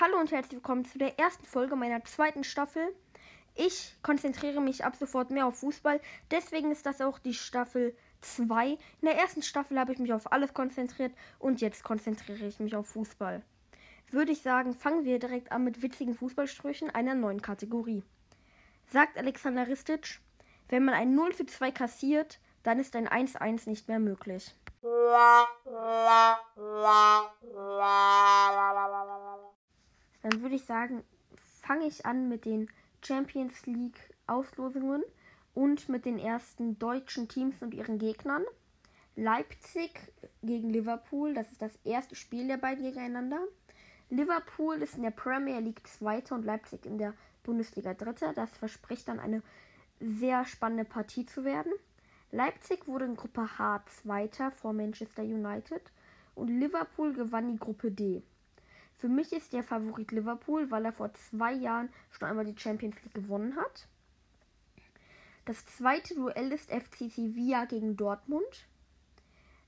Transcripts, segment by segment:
Hallo und herzlich willkommen zu der ersten Folge meiner zweiten Staffel. Ich konzentriere mich ab sofort mehr auf Fußball, deswegen ist das auch die Staffel 2. In der ersten Staffel habe ich mich auf alles konzentriert und jetzt konzentriere ich mich auf Fußball. Würde ich sagen, fangen wir direkt an mit witzigen Fußballsprüchen einer neuen Kategorie. Sagt Alexander Ristic, wenn man ein 0 zu 2 kassiert, dann ist ein 1-1 nicht mehr möglich. Dann würde ich sagen, fange ich an mit den Champions League Auslosungen und mit den ersten deutschen Teams und ihren Gegnern. Leipzig gegen Liverpool, das ist das erste Spiel der beiden gegeneinander. Liverpool ist in der Premier League Zweiter und Leipzig in der Bundesliga Dritter. Das verspricht dann eine sehr spannende Partie zu werden. Leipzig wurde in Gruppe H Zweiter vor Manchester United und Liverpool gewann die Gruppe D. Für mich ist der Favorit Liverpool, weil er vor zwei Jahren schon einmal die Champions League gewonnen hat. Das zweite Duell ist FC Sevilla gegen Dortmund.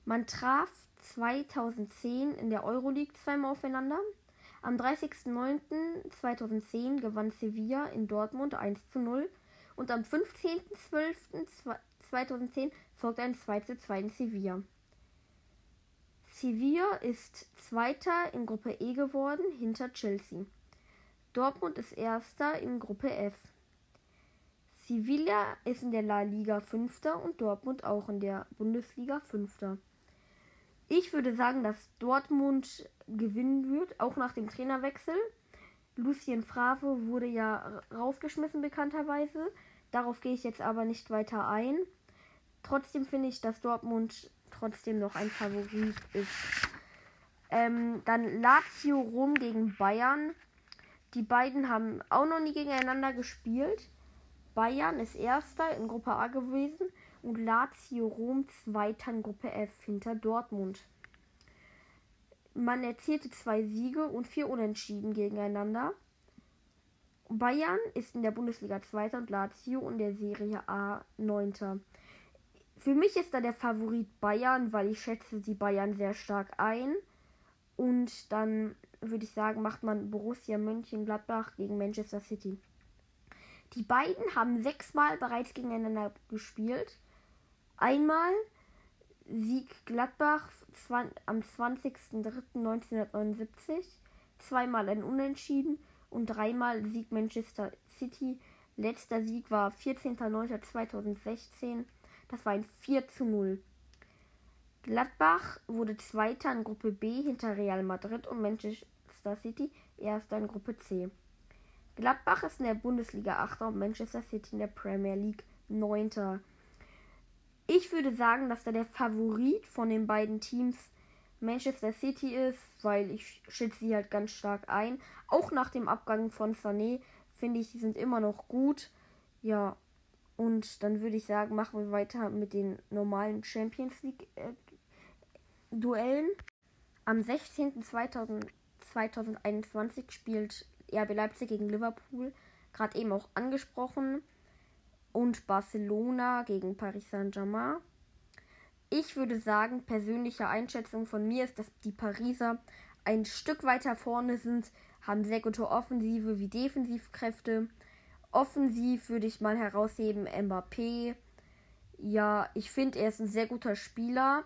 Man traf 2010 in der Euroleague zweimal aufeinander. Am 30.09.2010 gewann Sevilla in Dortmund 1 zu 0 und am 15.12.2010 folgte ein 2 zu 2 in Sevilla. Sevilla ist Zweiter in Gruppe E geworden, hinter Chelsea. Dortmund ist Erster in Gruppe F. Sevilla ist in der La Liga Fünfter und Dortmund auch in der Bundesliga Fünfter. Ich würde sagen, dass Dortmund gewinnen wird, auch nach dem Trainerwechsel. Lucien Favre wurde ja rausgeschmissen bekannterweise. Darauf gehe ich jetzt aber nicht weiter ein. Trotzdem finde ich, dass Dortmund trotzdem noch ein Favorit ist. Ähm, dann Lazio Rom gegen Bayern. Die beiden haben auch noch nie gegeneinander gespielt. Bayern ist erster in Gruppe A gewesen und Lazio Rom zweiter in Gruppe F hinter Dortmund. Man erzielte zwei Siege und vier Unentschieden gegeneinander. Bayern ist in der Bundesliga Zweiter und Lazio in der Serie A Neunter. Für mich ist da der Favorit Bayern, weil ich schätze die Bayern sehr stark ein. Und dann würde ich sagen, macht man Borussia Mönchengladbach gegen Manchester City. Die beiden haben sechsmal bereits gegeneinander gespielt. Einmal Sieg Gladbach am 20.03.1979, zweimal ein Unentschieden und dreimal Sieg Manchester City. Letzter Sieg war 14.09.2016 das war ein 4 zu 0. Gladbach wurde Zweiter in Gruppe B hinter Real Madrid und Manchester City Erster in Gruppe C. Gladbach ist in der Bundesliga 8. und Manchester City in der Premier League 9. Ich würde sagen, dass da der Favorit von den beiden Teams Manchester City ist, weil ich schätze sie halt ganz stark ein. Auch nach dem Abgang von Sané finde ich, sie sind immer noch gut. Ja, und dann würde ich sagen, machen wir weiter mit den normalen Champions League äh, Duellen. Am 16.02.2021 spielt RB Leipzig gegen Liverpool, gerade eben auch angesprochen. Und Barcelona gegen Paris Saint-Germain. Ich würde sagen, persönliche Einschätzung von mir ist, dass die Pariser ein Stück weiter vorne sind, haben sehr gute Offensive wie Defensivkräfte Offensiv würde ich mal herausheben Mbappé. Ja, ich finde, er ist ein sehr guter Spieler.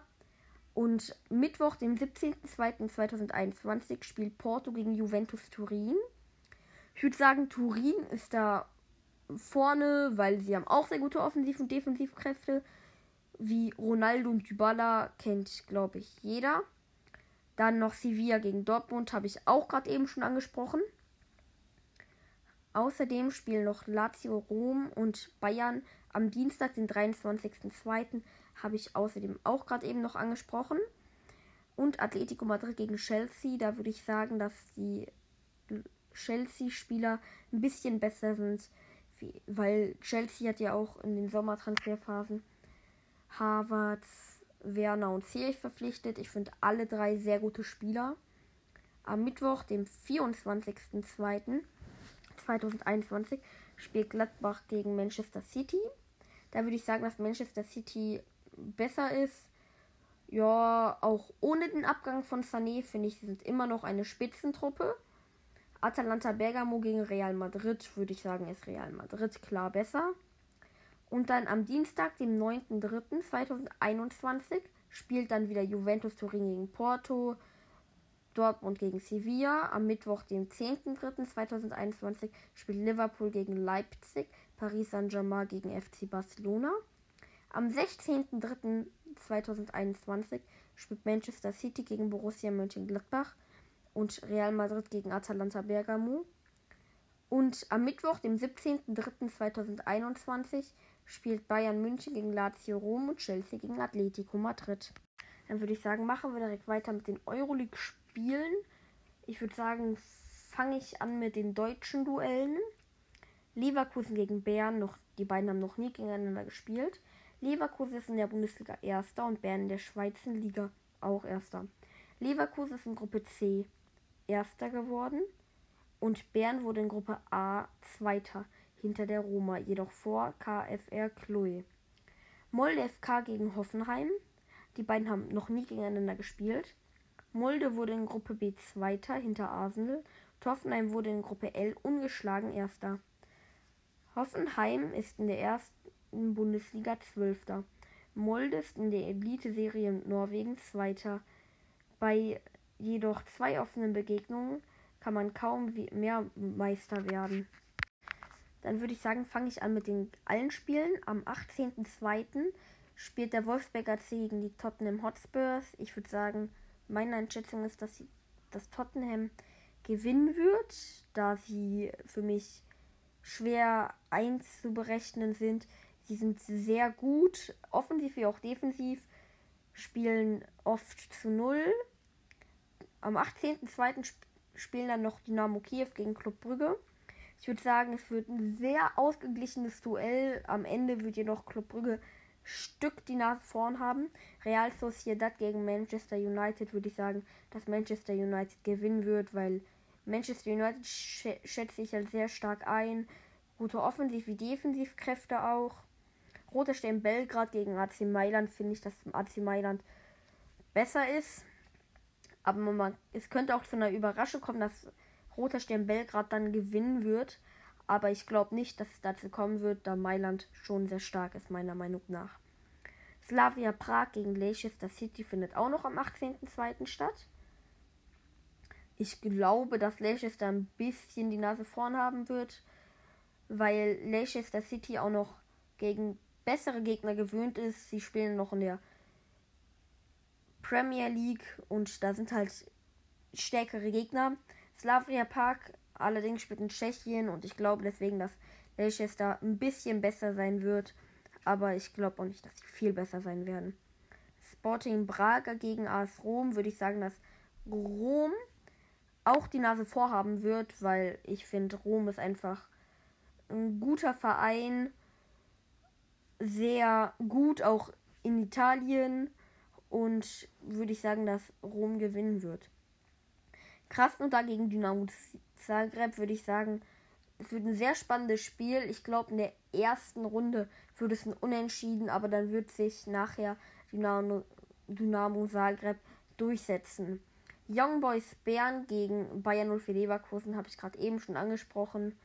Und Mittwoch, dem 17.02.2021, spielt Porto gegen Juventus Turin. Ich würde sagen, Turin ist da vorne, weil sie haben auch sehr gute Offensiv- und Defensivkräfte. Wie Ronaldo und Dybala kennt, glaube ich, jeder. Dann noch Sevilla gegen Dortmund, habe ich auch gerade eben schon angesprochen. Außerdem spielen noch Lazio Rom und Bayern am Dienstag, den 23.02. habe ich außerdem auch gerade eben noch angesprochen. Und Atletico Madrid gegen Chelsea. Da würde ich sagen, dass die Chelsea-Spieler ein bisschen besser sind, weil Chelsea hat ja auch in den Sommertransferphasen Havertz, Werner und Zierich verpflichtet. Ich finde alle drei sehr gute Spieler. Am Mittwoch, dem 24.02 2021 spielt Gladbach gegen Manchester City. Da würde ich sagen, dass Manchester City besser ist. Ja, auch ohne den Abgang von Sané finde ich, sie sind immer noch eine Spitzentruppe. Atalanta Bergamo gegen Real Madrid würde ich sagen, ist Real Madrid klar besser. Und dann am Dienstag, dem 9.3.2021, spielt dann wieder Juventus Turin gegen Porto, Dortmund gegen Sevilla. Am Mittwoch, dem 10.3.2021, spielt Liverpool gegen Leipzig, Paris Saint-Germain gegen FC Barcelona. Am 16.03.2021 spielt Manchester City gegen Borussia Mönchengladbach und Real Madrid gegen Atalanta Bergamo. Und am Mittwoch, dem 17.03.2021, spielt Bayern München gegen Lazio Rom und Chelsea gegen Atletico Madrid. Dann würde ich sagen, machen wir direkt weiter mit den Euroleague-Spielen. Ich würde sagen, fange ich an mit den deutschen Duellen. Leverkusen gegen Bern, noch, die beiden haben noch nie gegeneinander gespielt. Leverkusen ist in der Bundesliga Erster und Bern in der Schweizer Liga auch Erster. Leverkusen ist in Gruppe C Erster geworden und Bern wurde in Gruppe A Zweiter hinter der Roma, jedoch vor KFR Chloe. Molde FK gegen Hoffenheim. Die beiden haben noch nie gegeneinander gespielt. Molde wurde in Gruppe B Zweiter hinter Arsenal. Hoffenheim wurde in Gruppe L ungeschlagen Erster. Hoffenheim ist in der ersten Bundesliga Zwölfter. Molde ist in der Elite-Serie Norwegen Zweiter. Bei jedoch zwei offenen Begegnungen kann man kaum mehr Meister werden. Dann würde ich sagen, fange ich an mit den allen Spielen. Am 18.02. spielt der Wolfsberger AC gegen die Tottenham Hotspurs. Ich würde sagen, meine Einschätzung ist, dass, sie, dass Tottenham gewinnen wird, da sie für mich schwer einzuberechnen sind. Sie sind sehr gut, offensiv wie auch defensiv, spielen oft zu null. Am 18.02. spielen dann noch Dynamo Kiew gegen Club Brügge. Ich würde sagen, es wird ein sehr ausgeglichenes Duell. Am Ende wird jedoch Club Brügge Stück die Nase vorn haben. Real Sociedad gegen Manchester United würde ich sagen, dass Manchester United gewinnen wird, weil Manchester United sch schätze ich als sehr stark ein. Gute Offensiv- wie Defensivkräfte auch. Roter Stern Belgrad gegen AC Mailand finde ich, dass AC Mailand besser ist. Aber man, es könnte auch zu einer Überraschung kommen, dass Roter Stern Belgrad dann gewinnen wird. Aber ich glaube nicht, dass es dazu kommen wird, da Mailand schon sehr stark ist, meiner Meinung nach. Slavia Prag gegen Leicester City findet auch noch am 18.02. statt. Ich glaube, dass Leicester ein bisschen die Nase vorn haben wird, weil Leicester City auch noch gegen bessere Gegner gewöhnt ist. Sie spielen noch in der Premier League und da sind halt stärkere Gegner. Slavia Park allerdings spielt in Tschechien und ich glaube deswegen, dass Leicester ein bisschen besser sein wird. Aber ich glaube auch nicht, dass sie viel besser sein werden. Sporting Braga gegen AS Rom würde ich sagen, dass Rom auch die Nase vorhaben wird, weil ich finde, Rom ist einfach ein guter Verein, sehr gut auch in Italien und würde ich sagen, dass Rom gewinnen wird. Krasnodar gegen Dynamo Zagreb würde ich sagen, es wird ein sehr spannendes Spiel. Ich glaube, in der ersten Runde wird es ein Unentschieden, aber dann wird sich nachher Dynamo, Dynamo Zagreb durchsetzen. Young Boys Bern gegen Bayern 04 Leverkusen habe ich gerade eben schon angesprochen.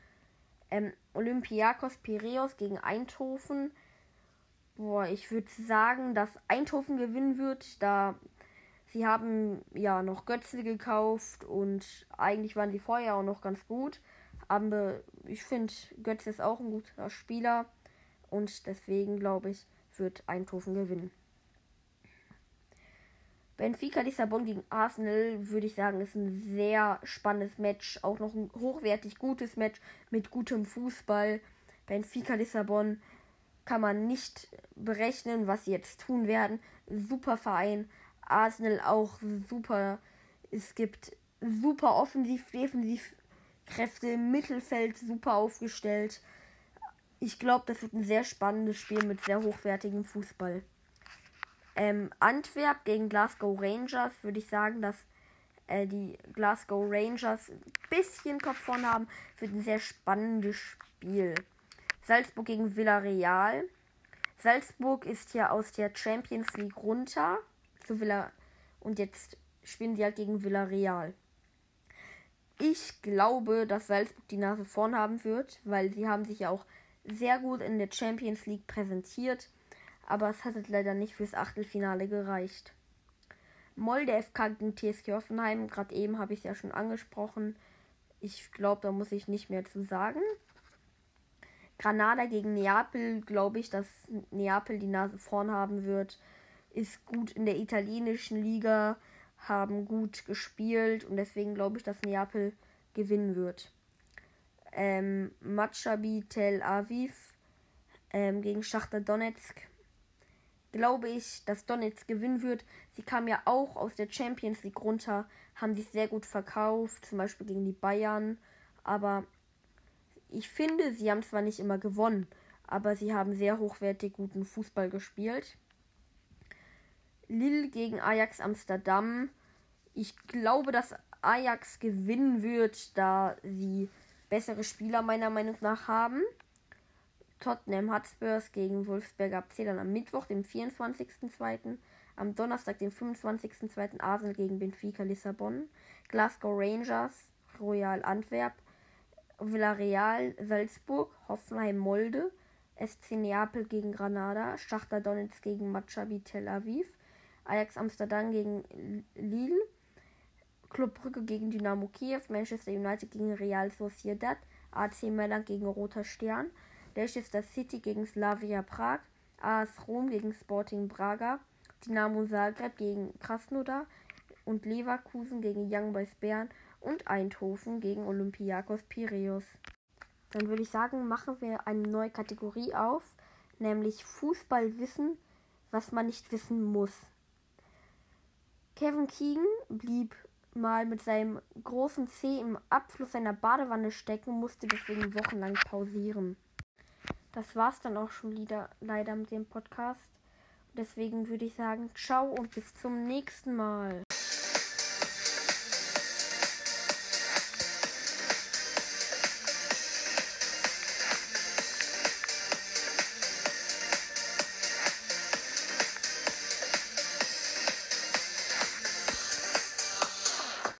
Ähm, Olympiakos Piraeus gegen Eindhoven. Boah, ich würde sagen, dass Eindhoven gewinnen wird, da Sie haben ja noch Götze gekauft und eigentlich waren die vorher auch noch ganz gut. Aber ich finde, Götze ist auch ein guter Spieler und deswegen glaube ich, wird Eindhoven gewinnen. Benfica Lissabon gegen Arsenal würde ich sagen, ist ein sehr spannendes Match. Auch noch ein hochwertig gutes Match mit gutem Fußball. Benfica Lissabon kann man nicht berechnen, was sie jetzt tun werden. Super Verein. Arsenal auch super. Es gibt super offensiv, defensiv Kräfte im Mittelfeld super aufgestellt. Ich glaube, das wird ein sehr spannendes Spiel mit sehr hochwertigem Fußball. Ähm, Antwerp gegen Glasgow Rangers würde ich sagen, dass äh, die Glasgow Rangers ein bisschen Kopf vorn haben. Wird ein sehr spannendes Spiel. Salzburg gegen Villarreal. Salzburg ist ja aus der Champions League runter zu Villa und jetzt spielen sie halt gegen Villarreal. Ich glaube, dass Salzburg die Nase vorn haben wird, weil sie haben sich ja auch sehr gut in der Champions League präsentiert, aber es hat leider nicht fürs Achtelfinale gereicht. Molde FK gegen TSG Hoffenheim, gerade eben habe ich es ja schon angesprochen. Ich glaube, da muss ich nicht mehr zu sagen. Granada gegen Neapel, glaube ich, dass Neapel die Nase vorn haben wird. Ist gut in der italienischen Liga, haben gut gespielt und deswegen glaube ich, dass Neapel gewinnen wird. Ähm, Maccabi Tel Aviv ähm, gegen Schachter Donetsk. Glaube ich, dass Donetsk gewinnen wird. Sie kam ja auch aus der Champions League runter, haben sich sehr gut verkauft, zum Beispiel gegen die Bayern. Aber ich finde, sie haben zwar nicht immer gewonnen, aber sie haben sehr hochwertig guten Fußball gespielt. Lille gegen Ajax Amsterdam. Ich glaube, dass Ajax gewinnen wird, da sie bessere Spieler meiner Meinung nach haben. Tottenham Hotspurs gegen Wolfsberger dann am Mittwoch, dem 24.02. Am Donnerstag, dem 25.02. Arsenal gegen Benfica Lissabon. Glasgow Rangers, Royal Antwerp. Villarreal Salzburg, Hoffenheim Molde, SC Neapel gegen Granada, Schachter Donetsk gegen Maccabi Tel Aviv, Ajax Amsterdam gegen Lille, Club Brügge gegen Dynamo Kiew, Manchester United gegen Real Sociedad, AC Mailand gegen Roter Stern, Leicester City gegen Slavia Prag, AS Rom gegen Sporting Braga, Dynamo Zagreb gegen Krasnodar und Leverkusen gegen Young Boys Bern und Eindhoven gegen Olympiakos Piraeus. Dann würde ich sagen, machen wir eine neue Kategorie auf, nämlich Fußballwissen, was man nicht wissen muss. Kevin Keegan blieb mal mit seinem großen Zeh im Abfluss seiner Badewanne stecken, musste deswegen wochenlang pausieren. Das war's dann auch schon wieder, leider mit dem Podcast. Deswegen würde ich sagen, ciao und bis zum nächsten Mal.